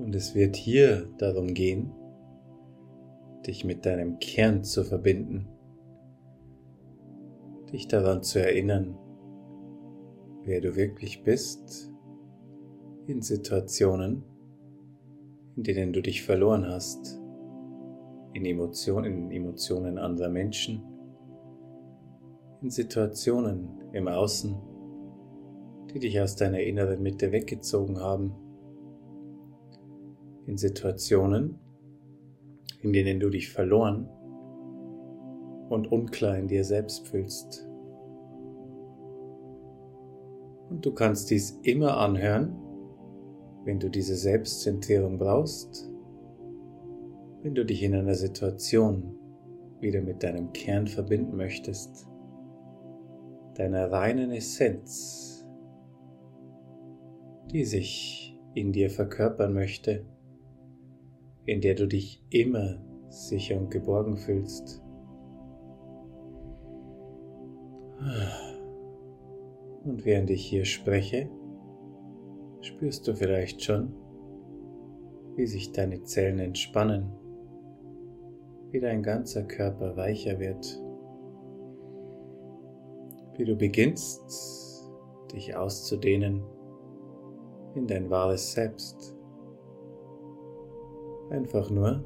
Und es wird hier darum gehen, dich mit deinem Kern zu verbinden, dich daran zu erinnern, wer du wirklich bist in Situationen, in denen du dich verloren hast, in Emotionen, in Emotionen anderer Menschen, in Situationen im Außen, die dich aus deiner inneren Mitte weggezogen haben in Situationen, in denen du dich verloren und unklar in dir selbst fühlst. Und du kannst dies immer anhören, wenn du diese Selbstzentrierung brauchst, wenn du dich in einer Situation wieder mit deinem Kern verbinden möchtest, deiner reinen Essenz, die sich in dir verkörpern möchte in der du dich immer sicher und geborgen fühlst. Und während ich hier spreche, spürst du vielleicht schon, wie sich deine Zellen entspannen, wie dein ganzer Körper weicher wird, wie du beginnst, dich auszudehnen in dein wahres Selbst. Einfach nur,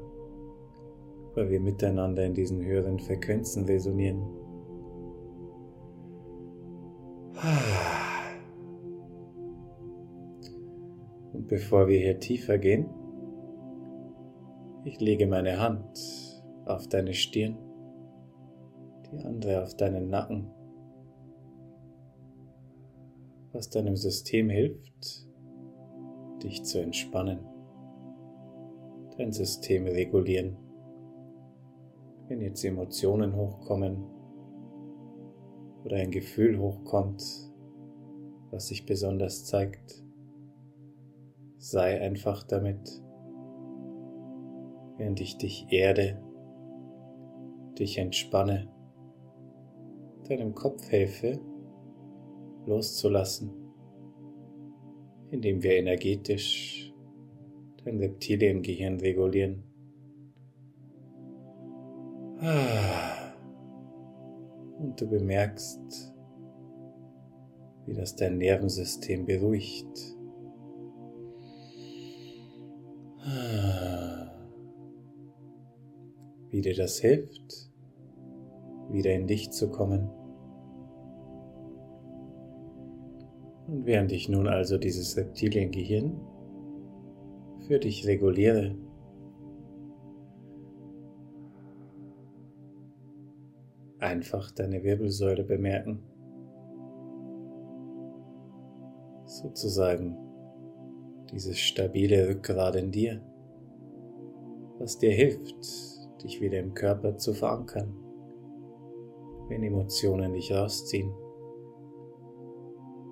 weil wir miteinander in diesen höheren Frequenzen resonieren. Und bevor wir hier tiefer gehen, ich lege meine Hand auf deine Stirn, die andere auf deinen Nacken, was deinem System hilft, dich zu entspannen dein System regulieren. Wenn jetzt Emotionen hochkommen oder ein Gefühl hochkommt, was sich besonders zeigt, sei einfach damit, während ich dich erde, dich entspanne, deinem Kopf helfe, loszulassen, indem wir energetisch dein Reptiliengehirn regulieren. Und du bemerkst, wie das dein Nervensystem beruhigt. Wie dir das hilft, wieder in dich zu kommen. Und während ich nun also dieses Reptiliengehirn für dich reguliere. Einfach deine Wirbelsäule bemerken. Sozusagen dieses stabile Rückgrat in dir, was dir hilft, dich wieder im Körper zu verankern, wenn Emotionen dich rausziehen.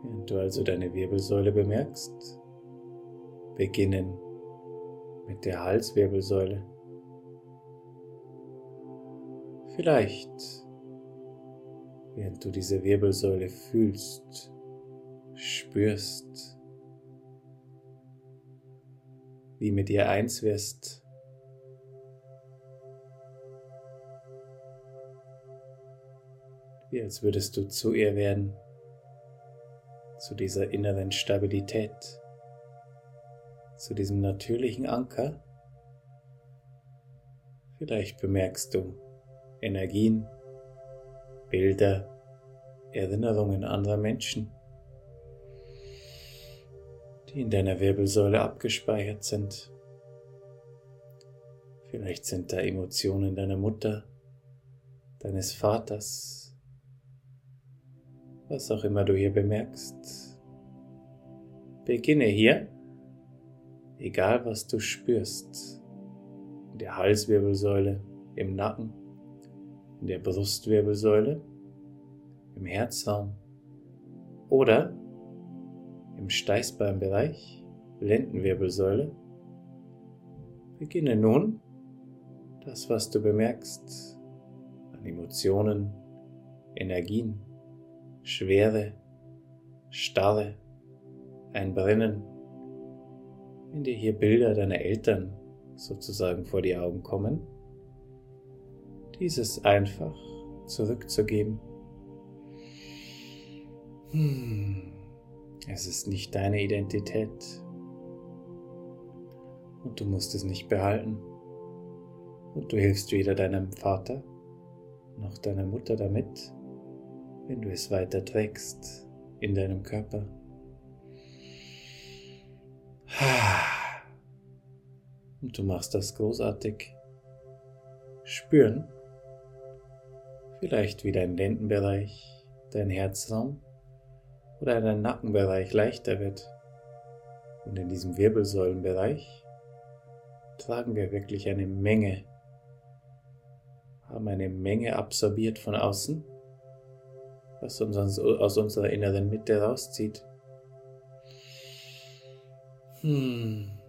Während du also deine Wirbelsäule bemerkst, beginnen mit der Halswirbelsäule. Vielleicht, während du diese Wirbelsäule fühlst, spürst, wie mit ihr eins wirst. Wie als würdest du zu ihr werden, zu dieser inneren Stabilität zu diesem natürlichen Anker. Vielleicht bemerkst du Energien, Bilder, Erinnerungen anderer Menschen, die in deiner Wirbelsäule abgespeichert sind. Vielleicht sind da Emotionen deiner Mutter, deines Vaters, was auch immer du hier bemerkst. Beginne hier egal was du spürst, in der Halswirbelsäule, im Nacken, in der Brustwirbelsäule, im Herzraum oder im Steißbeinbereich, Lendenwirbelsäule, beginne nun das, was du bemerkst an Emotionen, Energien, Schwere, Starre, ein Brennen, wenn dir hier Bilder deiner Eltern sozusagen vor die Augen kommen, dieses einfach zurückzugeben. Hm, es ist nicht deine Identität und du musst es nicht behalten. Und du hilfst weder deinem Vater noch deiner Mutter damit, wenn du es weiter trägst in deinem Körper. Und du machst das großartig. Spüren, vielleicht wie dein Lendenbereich, dein Herzraum oder dein Nackenbereich leichter wird. Und in diesem Wirbelsäulenbereich tragen wir wirklich eine Menge, haben eine Menge absorbiert von außen, was uns aus unserer inneren Mitte rauszieht. Hm.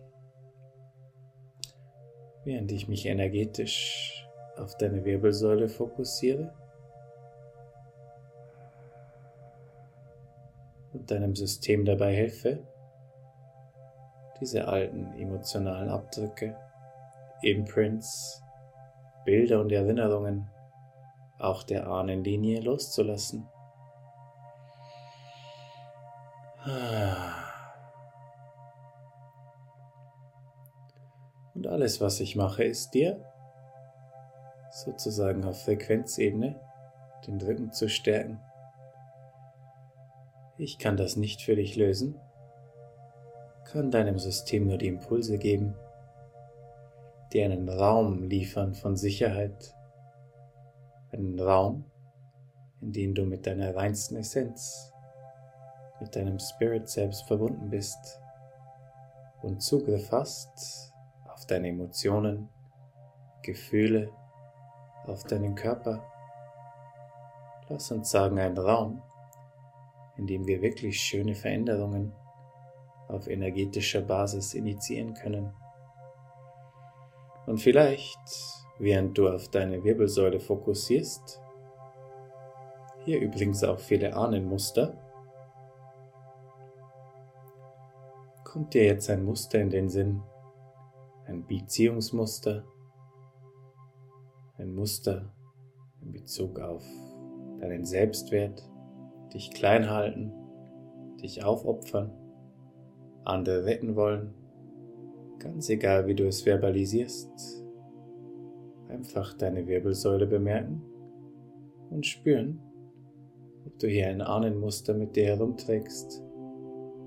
Während ich mich energetisch auf deine Wirbelsäule fokussiere und deinem System dabei helfe, diese alten emotionalen Abdrücke, Imprints, Bilder und Erinnerungen auch der Ahnenlinie loszulassen. Und alles, was ich mache, ist dir sozusagen auf Frequenzebene den Rücken zu stärken. Ich kann das nicht für dich lösen, kann deinem System nur die Impulse geben, die einen Raum liefern von Sicherheit, einen Raum, in dem du mit deiner reinsten Essenz, mit deinem Spirit selbst verbunden bist und Zugriff hast deine Emotionen, Gefühle, auf deinen Körper. Lass uns sagen, ein Raum, in dem wir wirklich schöne Veränderungen auf energetischer Basis initiieren können. Und vielleicht, während du auf deine Wirbelsäule fokussierst, hier übrigens auch viele Ahnenmuster, kommt dir jetzt ein Muster in den Sinn, ein Beziehungsmuster, ein Muster in Bezug auf deinen Selbstwert, dich klein halten, dich aufopfern andere retten wollen, ganz egal wie du es verbalisierst, einfach deine Wirbelsäule bemerken und spüren, ob du hier ein Ahnenmuster mit dir herumträgst,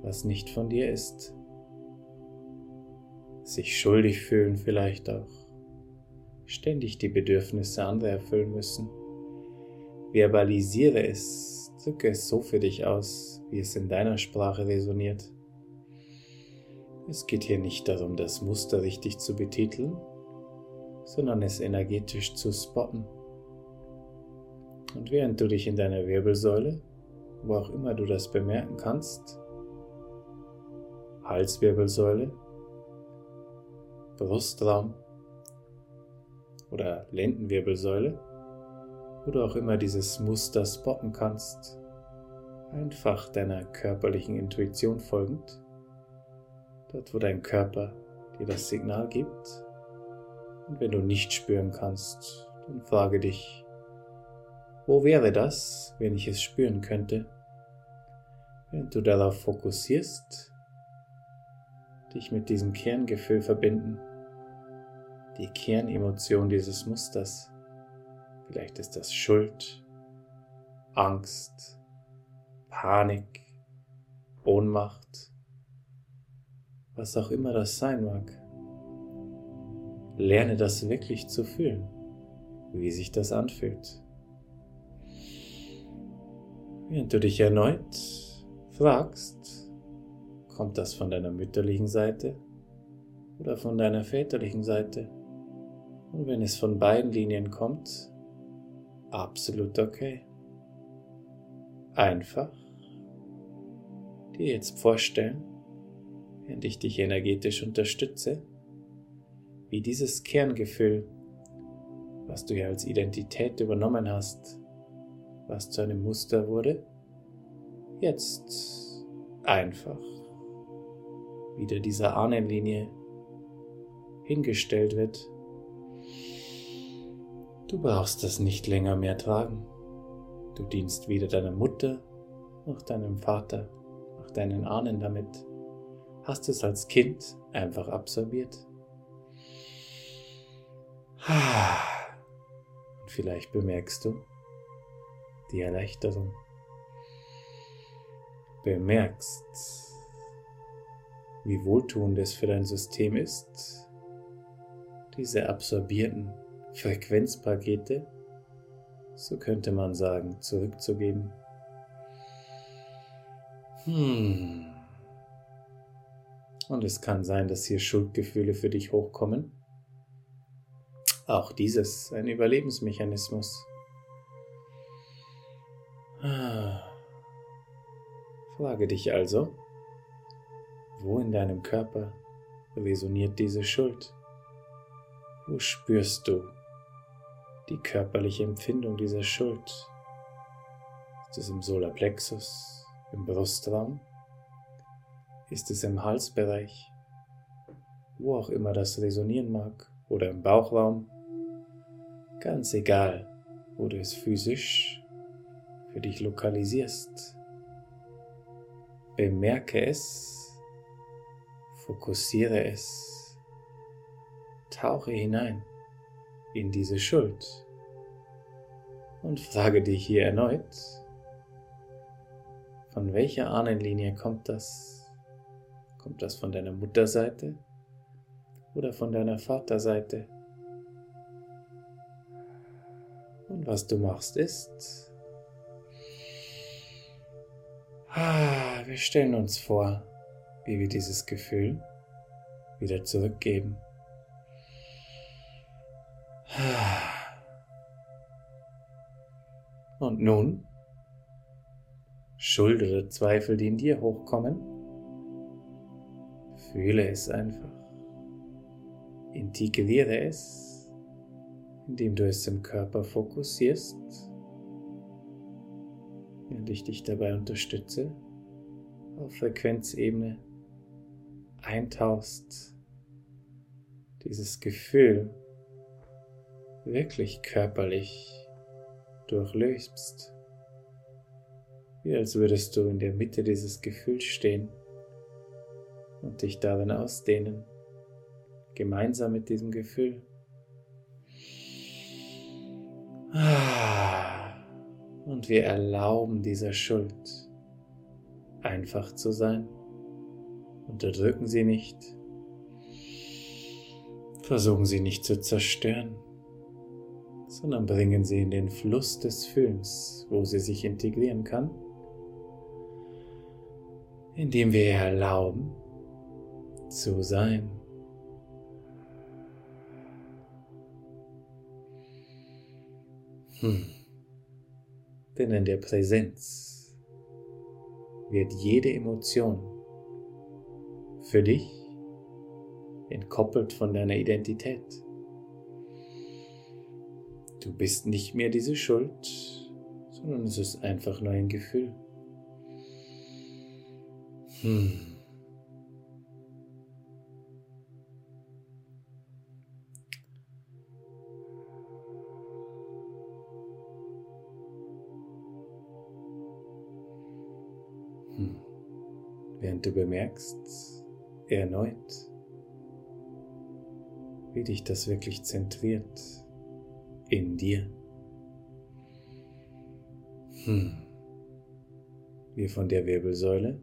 was nicht von dir ist. Sich schuldig fühlen vielleicht auch, ständig die Bedürfnisse anderer erfüllen müssen. Verbalisiere es, drücke es so für dich aus, wie es in deiner Sprache resoniert. Es geht hier nicht darum, das Muster richtig zu betiteln, sondern es energetisch zu spotten. Und während du dich in deiner Wirbelsäule, wo auch immer du das bemerken kannst, Halswirbelsäule, Brustraum oder Lendenwirbelsäule, wo du auch immer dieses Muster spotten kannst, einfach deiner körperlichen Intuition folgend, dort wo dein Körper dir das Signal gibt. Und wenn du nicht spüren kannst, dann frage dich, wo wäre das, wenn ich es spüren könnte? Während du darauf fokussierst, dich mit diesem Kerngefühl verbinden, die Kernemotion dieses Musters. Vielleicht ist das Schuld, Angst, Panik, Ohnmacht, was auch immer das sein mag. Lerne das wirklich zu fühlen, wie sich das anfühlt. Während du dich erneut fragst, kommt das von deiner mütterlichen Seite oder von deiner väterlichen Seite? Und wenn es von beiden Linien kommt, absolut okay. Einfach dir jetzt vorstellen, während ich dich energetisch unterstütze, wie dieses Kerngefühl, was du ja als Identität übernommen hast, was zu einem Muster wurde, jetzt einfach wieder dieser Ahnenlinie hingestellt wird. Du brauchst das nicht länger mehr tragen. Du dienst weder deiner Mutter noch deinem Vater noch deinen Ahnen damit. Hast es als Kind einfach absorbiert. Und vielleicht bemerkst du die Erleichterung. Bemerkst, wie wohltuend es für dein System ist, diese absorbierten Frequenzpakete, so könnte man sagen, zurückzugeben. Hmm. Und es kann sein, dass hier Schuldgefühle für dich hochkommen. Auch dieses ein Überlebensmechanismus. Ah. Frage dich also, wo in deinem Körper resoniert diese Schuld? Wo spürst du die körperliche Empfindung dieser Schuld? Ist es im Solarplexus, im Brustraum? Ist es im Halsbereich? Wo auch immer das resonieren mag oder im Bauchraum? Ganz egal, wo du es physisch für dich lokalisierst. Bemerke es, fokussiere es tauche hinein in diese Schuld und frage dich hier erneut, von welcher Ahnenlinie kommt das? Kommt das von deiner Mutterseite oder von deiner Vaterseite? Und was du machst ist, ah, wir stellen uns vor, wie wir dieses Gefühl wieder zurückgeben. Und nun, Schuld oder Zweifel, die in dir hochkommen, fühle es einfach. Integriere es, indem du es im Körper fokussierst, während ich dich dabei unterstütze, auf Frequenzebene eintauchst, dieses Gefühl wirklich körperlich durchlöst, wie als würdest du in der Mitte dieses Gefühls stehen und dich darin ausdehnen, gemeinsam mit diesem Gefühl. Und wir erlauben dieser Schuld einfach zu sein. Unterdrücken sie nicht. Versuchen sie nicht zu zerstören sondern bringen sie in den Fluss des Füllens, wo sie sich integrieren kann, indem wir ihr erlauben zu sein. Hm. Denn in der Präsenz wird jede Emotion für dich entkoppelt von deiner Identität. Du bist nicht mehr diese Schuld, sondern es ist einfach nur ein Gefühl. Hm. Hm. Während du bemerkst, erneut, wie dich das wirklich zentriert in dir. Hm. Wir von der Wirbelsäule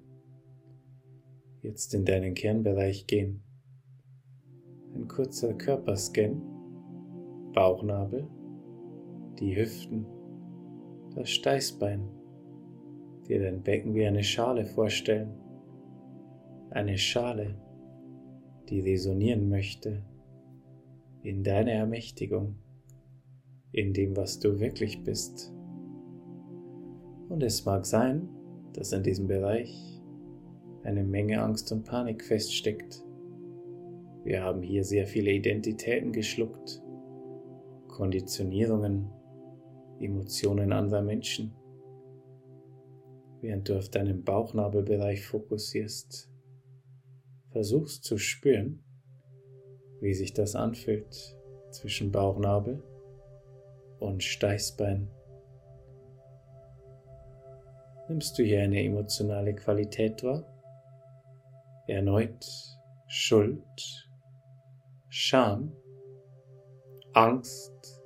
jetzt in deinen Kernbereich gehen. Ein kurzer Körperscan, Bauchnabel, die Hüften, das Steißbein, dir dein Becken wie eine Schale vorstellen. Eine Schale, die resonieren möchte in deiner Ermächtigung in dem, was du wirklich bist. Und es mag sein, dass in diesem Bereich eine Menge Angst und Panik feststeckt. Wir haben hier sehr viele Identitäten geschluckt, Konditionierungen, Emotionen anderer Menschen. Während du auf deinen Bauchnabelbereich fokussierst, versuchst zu spüren, wie sich das anfühlt zwischen Bauchnabel und Steißbein. Nimmst du hier eine emotionale Qualität wahr? Erneut Schuld, Scham, Angst,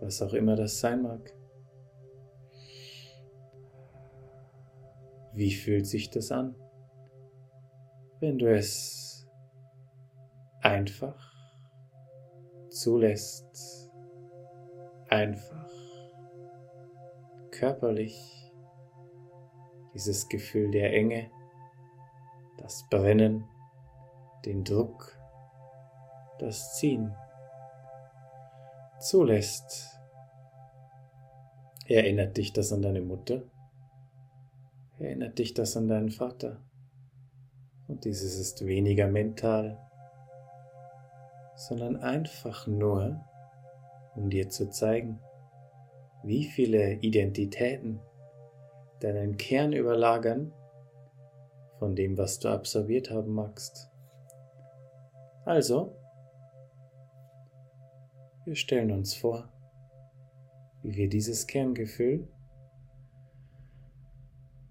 was auch immer das sein mag. Wie fühlt sich das an, wenn du es einfach zulässt, einfach körperlich dieses Gefühl der Enge, das Brennen, den Druck, das Ziehen zulässt. Erinnert dich das an deine Mutter? Erinnert dich das an deinen Vater? Und dieses ist weniger mental, sondern einfach nur, um dir zu zeigen, wie viele Identitäten deinen Kern überlagern von dem, was du absorbiert haben magst. Also, wir stellen uns vor, wie wir dieses Kerngefühl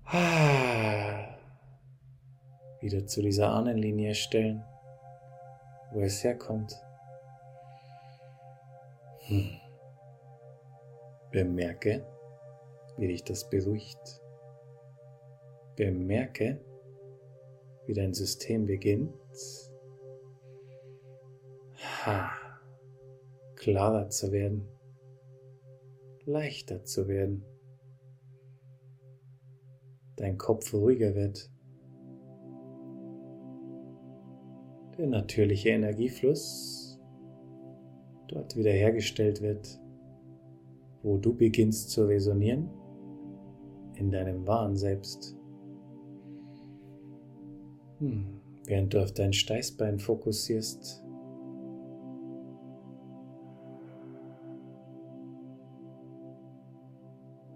wieder zu dieser Ahnenlinie stellen, wo es herkommt. Bemerke, wie dich das beruhigt. Bemerke, wie dein System beginnt, ha, klarer zu werden, leichter zu werden, dein Kopf ruhiger wird, der natürliche Energiefluss dort wiederhergestellt wird, wo du beginnst zu resonieren in deinem wahren Selbst. Hm. Während du auf dein Steißbein fokussierst,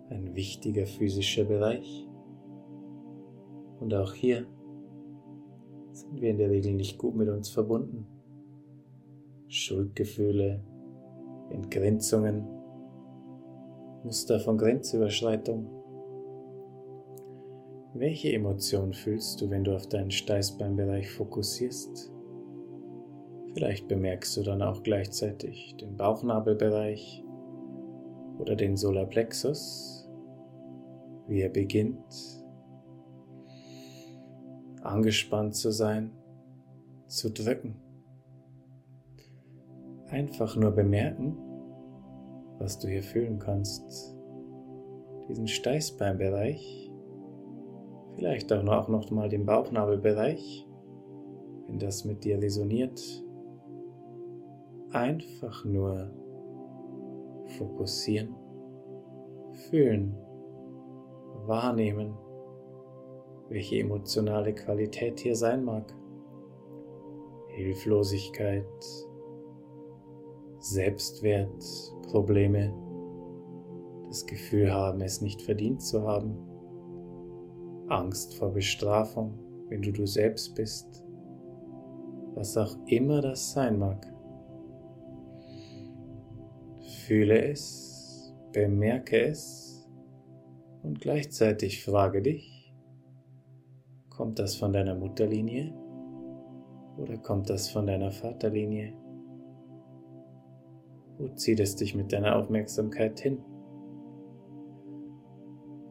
ein wichtiger physischer Bereich. Und auch hier sind wir in der Regel nicht gut mit uns verbunden. Schuldgefühle, Entgrenzungen, Muster von Grenzüberschreitung welche Emotion fühlst du, wenn du auf deinen Steißbeinbereich fokussierst? Vielleicht bemerkst du dann auch gleichzeitig den Bauchnabelbereich oder den Solarplexus, wie er beginnt, angespannt zu sein, zu drücken. Einfach nur bemerken, was du hier fühlen kannst. Diesen Steißbeinbereich Vielleicht auch noch, noch mal den Bauchnabelbereich, wenn das mit dir resoniert. Einfach nur fokussieren, fühlen, wahrnehmen, welche emotionale Qualität hier sein mag. Hilflosigkeit, Selbstwert, Probleme, das Gefühl haben, es nicht verdient zu haben Angst vor Bestrafung, wenn du du selbst bist, was auch immer das sein mag. Fühle es, bemerke es und gleichzeitig frage dich, kommt das von deiner Mutterlinie oder kommt das von deiner Vaterlinie? Wo zieht es dich mit deiner Aufmerksamkeit hin?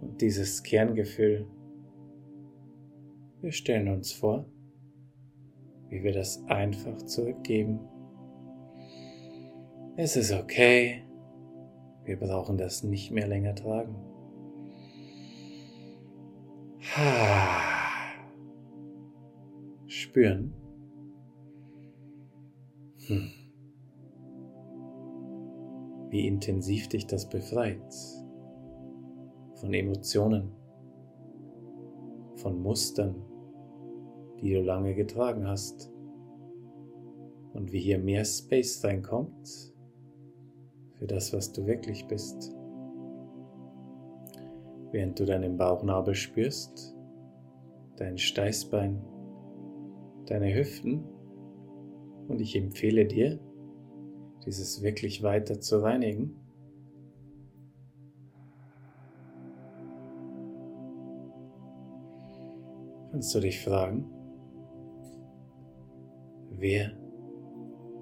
Und dieses Kerngefühl wir stellen uns vor, wie wir das einfach zurückgeben. Es ist okay, wir brauchen das nicht mehr länger tragen. Spüren. Hm. Wie intensiv dich das befreit von Emotionen, von Mustern, die du lange getragen hast. Und wie hier mehr Space reinkommt für das, was du wirklich bist. Während du deinen Bauchnabel spürst, dein Steißbein, deine Hüften und ich empfehle dir, dieses wirklich weiter zu reinigen. Kannst du dich fragen, wer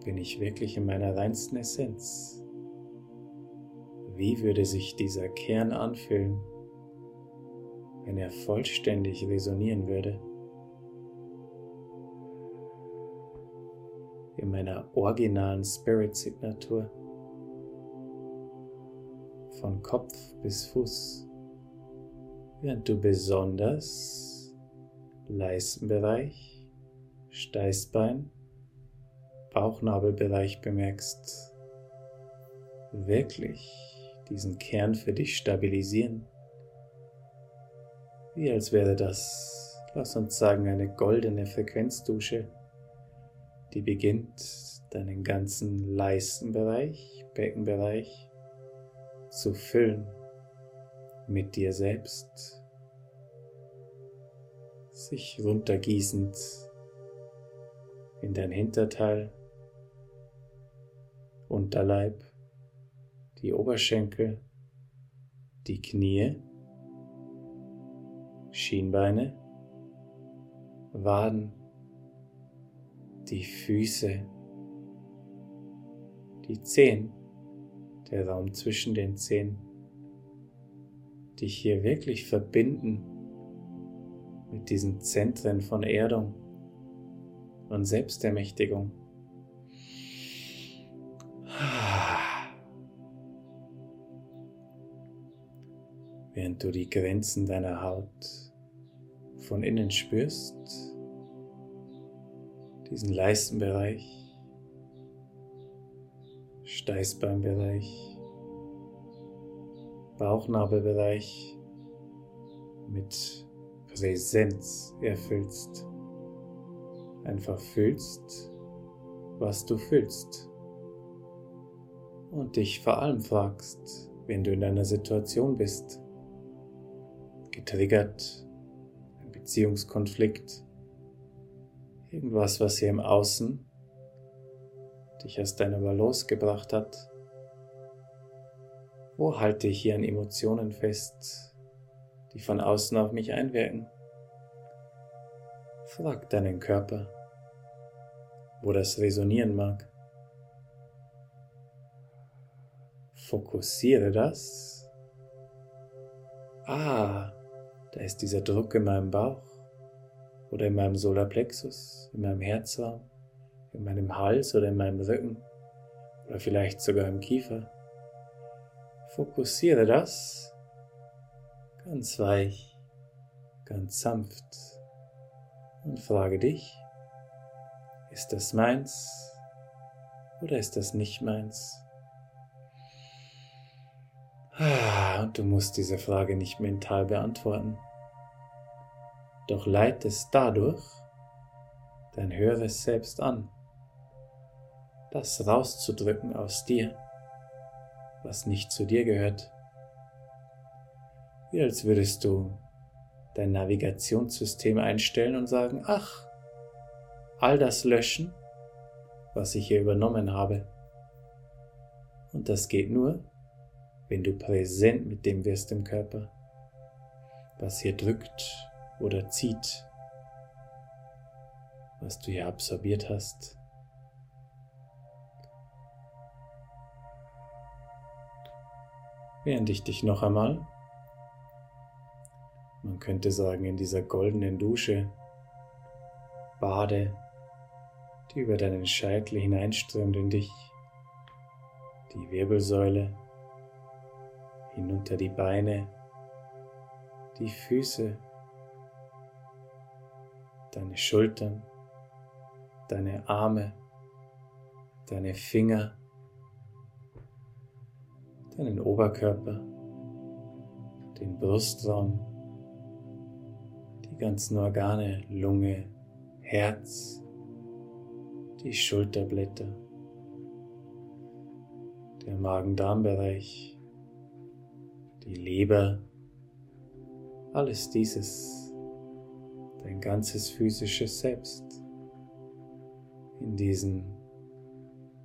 bin ich wirklich in meiner reinsten Essenz? Wie würde sich dieser Kern anfühlen, wenn er vollständig resonieren würde? In meiner originalen Spirit-Signatur. Von Kopf bis Fuß. Während du besonders Leistenbereich, Steißbein, Bauchnabelbereich bemerkst. Wirklich diesen Kern für dich stabilisieren. Wie als wäre das, lass uns sagen, eine goldene Frequenzdusche, die beginnt deinen ganzen Leistenbereich, Beckenbereich zu füllen mit dir selbst, sich runtergießend in dein Hinterteil, Unterleib, die Oberschenkel, die Knie, Schienbeine, Waden, die Füße, die Zehen, der Raum zwischen den Zehen, dich hier wirklich verbinden mit diesen Zentren von Erdung und Selbstermächtigung. während du die Grenzen deiner Haut von innen spürst, diesen Leistenbereich, Steißbeinbereich, Bauchnabelbereich mit Präsenz erfüllst. Einfach fühlst, was du fühlst. Und dich vor allem fragst, wenn du in einer Situation bist, getriggert, ein Beziehungskonflikt, irgendwas, was hier im Außen dich aus deiner Balance gebracht hat. Wo halte ich hier an Emotionen fest, die von außen auf mich einwirken? Frag deinen Körper, wo das resonieren mag. Fokussiere das. Ah, da ist dieser Druck in meinem Bauch oder in meinem Solarplexus, in meinem Herzraum, in meinem Hals oder in meinem Rücken oder vielleicht sogar im Kiefer. Fokussiere das ganz weich, ganz sanft und frage dich, ist das meins oder ist das nicht meins? Ah, und du musst diese Frage nicht mental beantworten. Doch leitest dadurch dein höheres Selbst an, das rauszudrücken aus dir, was nicht zu dir gehört. Wie als würdest du dein Navigationssystem einstellen und sagen, ach, all das löschen, was ich hier übernommen habe. Und das geht nur, wenn du präsent mit dem wirst im Körper, was hier drückt oder zieht, was du hier absorbiert hast. Während ich dich noch einmal, man könnte sagen, in dieser goldenen Dusche bade, die über deinen Scheitel hineinströmt in dich, die Wirbelsäule, hinunter die Beine, die Füße, deine Schultern, deine Arme, deine Finger, deinen Oberkörper, den Brustraum, die ganzen Organe, Lunge, Herz, die Schulterblätter, der Magen-Darm-Bereich, die Leber, alles dieses, ganzes physisches Selbst. in diesen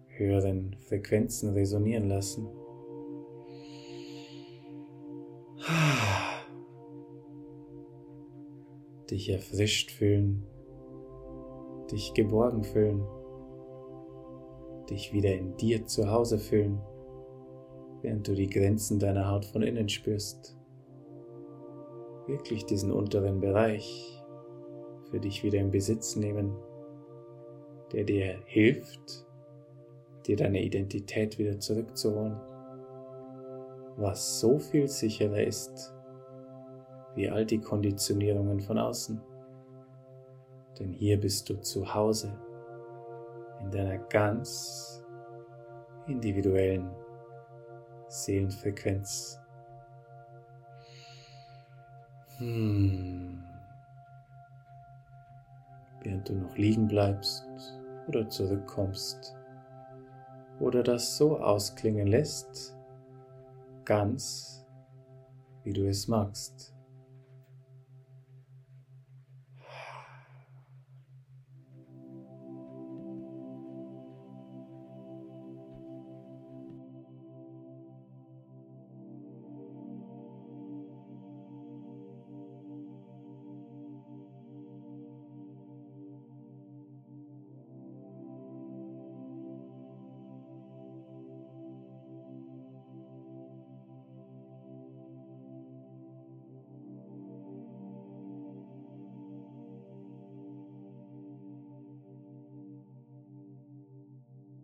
höheren Frequenzen resonieren lassen. Dich erfrischt fühlen, dich geborgen fühlen, dich wieder in dir zu Hause fühlen, während du die Grenzen deiner Haut von innen spürst. Wirklich diesen unteren Bereich für dich wieder in Besitz nehmen, der dir hilft, dir deine Identität wieder zurückzuholen, was so viel sicherer ist wie all die Konditionierungen von außen. Denn hier bist du zu Hause in deiner ganz individuellen Seelenfrequenz. Hm. Während du noch liegen bleibst oder zurückkommst oder das so ausklingen lässt, ganz wie du es magst.